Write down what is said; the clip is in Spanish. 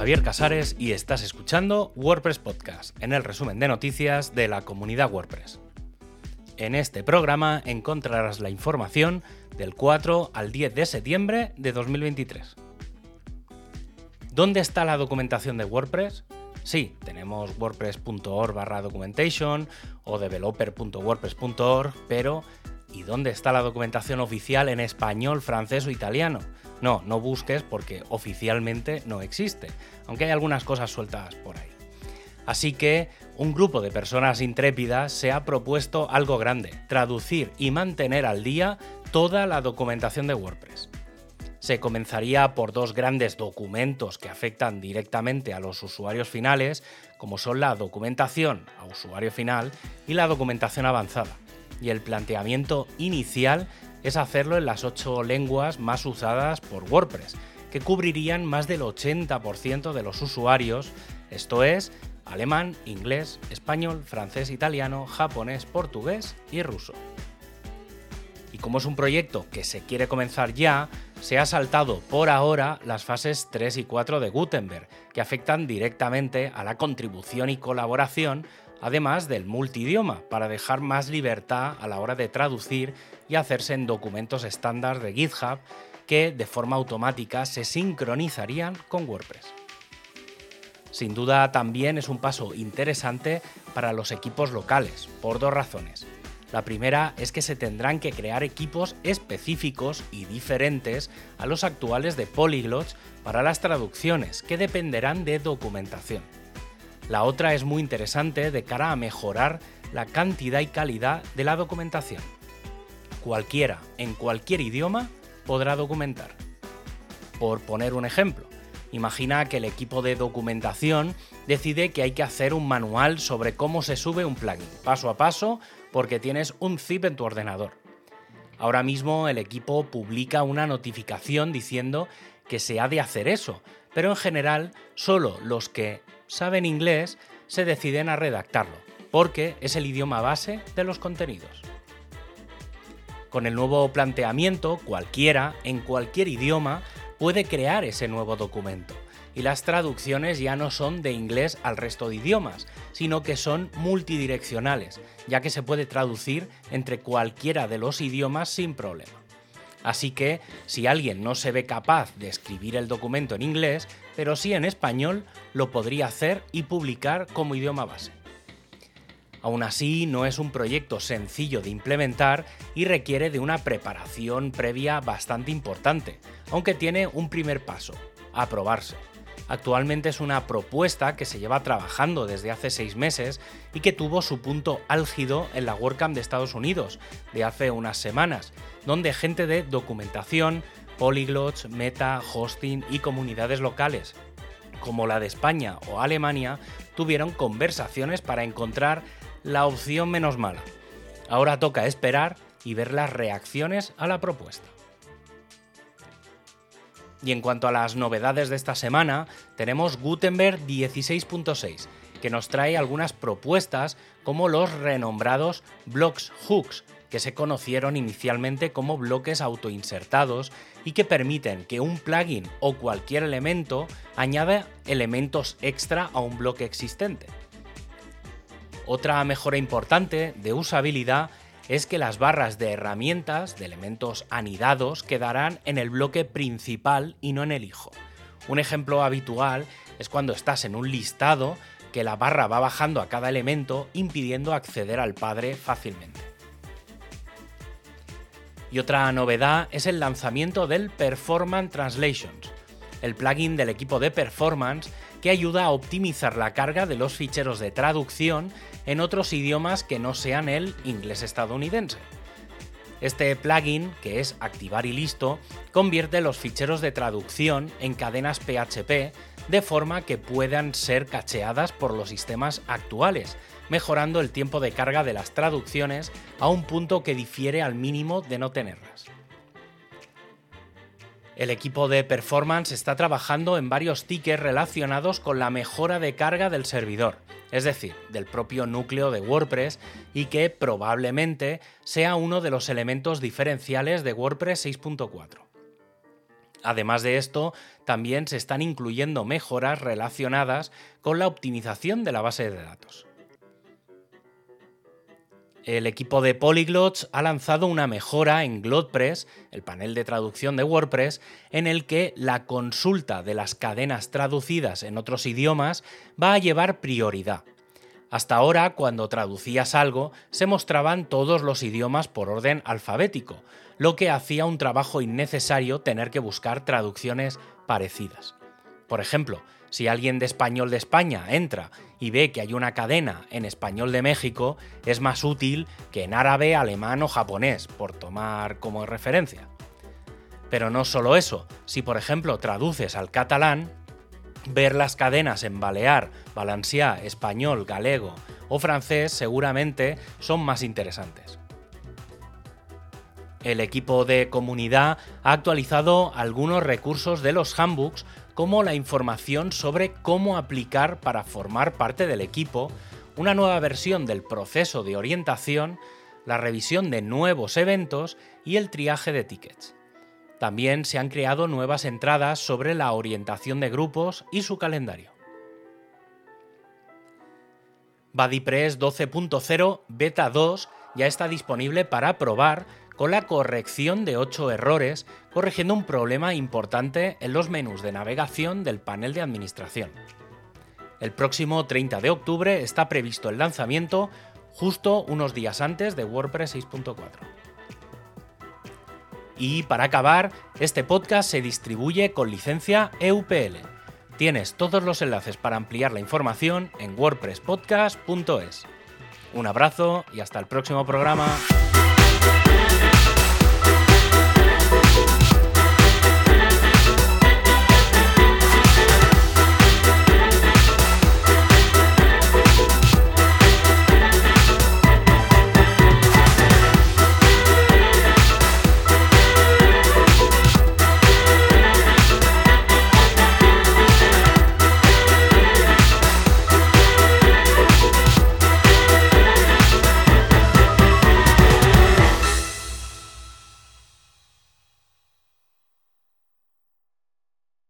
Javier Casares y estás escuchando WordPress Podcast, en el resumen de noticias de la comunidad WordPress. En este programa encontrarás la información del 4 al 10 de septiembre de 2023. ¿Dónde está la documentación de WordPress? Sí, tenemos wordpress.org barra documentation o developer.wordpress.org, pero ¿y dónde está la documentación oficial en español, francés o italiano? No, no busques porque oficialmente no existe, aunque hay algunas cosas sueltas por ahí. Así que un grupo de personas intrépidas se ha propuesto algo grande, traducir y mantener al día toda la documentación de WordPress. Se comenzaría por dos grandes documentos que afectan directamente a los usuarios finales, como son la documentación a usuario final y la documentación avanzada. Y el planteamiento inicial es hacerlo en las ocho lenguas más usadas por WordPress, que cubrirían más del 80% de los usuarios, esto es, alemán, inglés, español, francés, italiano, japonés, portugués y ruso. Y como es un proyecto que se quiere comenzar ya, se ha saltado por ahora las fases 3 y 4 de Gutenberg, que afectan directamente a la contribución y colaboración, además del multidioma, para dejar más libertad a la hora de traducir y hacerse en documentos estándar de GitHub que de forma automática se sincronizarían con WordPress. Sin duda también es un paso interesante para los equipos locales, por dos razones. La primera es que se tendrán que crear equipos específicos y diferentes a los actuales de Polyglots para las traducciones, que dependerán de documentación. La otra es muy interesante de cara a mejorar la cantidad y calidad de la documentación. Cualquiera, en cualquier idioma, podrá documentar. Por poner un ejemplo, imagina que el equipo de documentación decide que hay que hacer un manual sobre cómo se sube un plugin, paso a paso, porque tienes un zip en tu ordenador. Ahora mismo el equipo publica una notificación diciendo que se ha de hacer eso, pero en general solo los que saben inglés se deciden a redactarlo, porque es el idioma base de los contenidos. Con el nuevo planteamiento, cualquiera, en cualquier idioma, puede crear ese nuevo documento. Y las traducciones ya no son de inglés al resto de idiomas, sino que son multidireccionales, ya que se puede traducir entre cualquiera de los idiomas sin problema. Así que, si alguien no se ve capaz de escribir el documento en inglés, pero sí en español, lo podría hacer y publicar como idioma base. Aún así, no es un proyecto sencillo de implementar y requiere de una preparación previa bastante importante, aunque tiene un primer paso, aprobarse. Actualmente es una propuesta que se lleva trabajando desde hace seis meses y que tuvo su punto álgido en la WordCamp de Estados Unidos de hace unas semanas, donde gente de documentación, polyglots, meta, hosting y comunidades locales, como la de España o Alemania, tuvieron conversaciones para encontrar la opción menos mala. Ahora toca esperar y ver las reacciones a la propuesta. Y en cuanto a las novedades de esta semana, tenemos Gutenberg 16.6, que nos trae algunas propuestas como los renombrados blocks hooks, que se conocieron inicialmente como bloques autoinsertados y que permiten que un plugin o cualquier elemento añada elementos extra a un bloque existente. Otra mejora importante de usabilidad es que las barras de herramientas, de elementos anidados, quedarán en el bloque principal y no en el hijo. Un ejemplo habitual es cuando estás en un listado que la barra va bajando a cada elemento impidiendo acceder al padre fácilmente. Y otra novedad es el lanzamiento del Performance Translations, el plugin del equipo de Performance que ayuda a optimizar la carga de los ficheros de traducción en otros idiomas que no sean el inglés estadounidense. Este plugin, que es activar y listo, convierte los ficheros de traducción en cadenas PHP de forma que puedan ser cacheadas por los sistemas actuales, mejorando el tiempo de carga de las traducciones a un punto que difiere al mínimo de no tenerlas. El equipo de performance está trabajando en varios tickets relacionados con la mejora de carga del servidor, es decir, del propio núcleo de WordPress, y que probablemente sea uno de los elementos diferenciales de WordPress 6.4. Además de esto, también se están incluyendo mejoras relacionadas con la optimización de la base de datos. El equipo de Polyglots ha lanzado una mejora en GlotPress, el panel de traducción de WordPress, en el que la consulta de las cadenas traducidas en otros idiomas va a llevar prioridad. Hasta ahora, cuando traducías algo, se mostraban todos los idiomas por orden alfabético, lo que hacía un trabajo innecesario tener que buscar traducciones parecidas. Por ejemplo, si alguien de español de España entra y ve que hay una cadena en español de México, es más útil que en árabe, alemán o japonés, por tomar como referencia. Pero no solo eso, si por ejemplo traduces al catalán, ver las cadenas en balear, valencià, español, galego o francés seguramente son más interesantes. El equipo de comunidad ha actualizado algunos recursos de los handbooks como la información sobre cómo aplicar para formar parte del equipo, una nueva versión del proceso de orientación, la revisión de nuevos eventos y el triaje de tickets. También se han creado nuevas entradas sobre la orientación de grupos y su calendario. BuddyPress 12.0 Beta 2 ya está disponible para probar con la corrección de 8 errores, corrigiendo un problema importante en los menús de navegación del panel de administración. El próximo 30 de octubre está previsto el lanzamiento justo unos días antes de WordPress 6.4. Y para acabar, este podcast se distribuye con licencia EUPL. Tienes todos los enlaces para ampliar la información en wordpresspodcast.es. Un abrazo y hasta el próximo programa.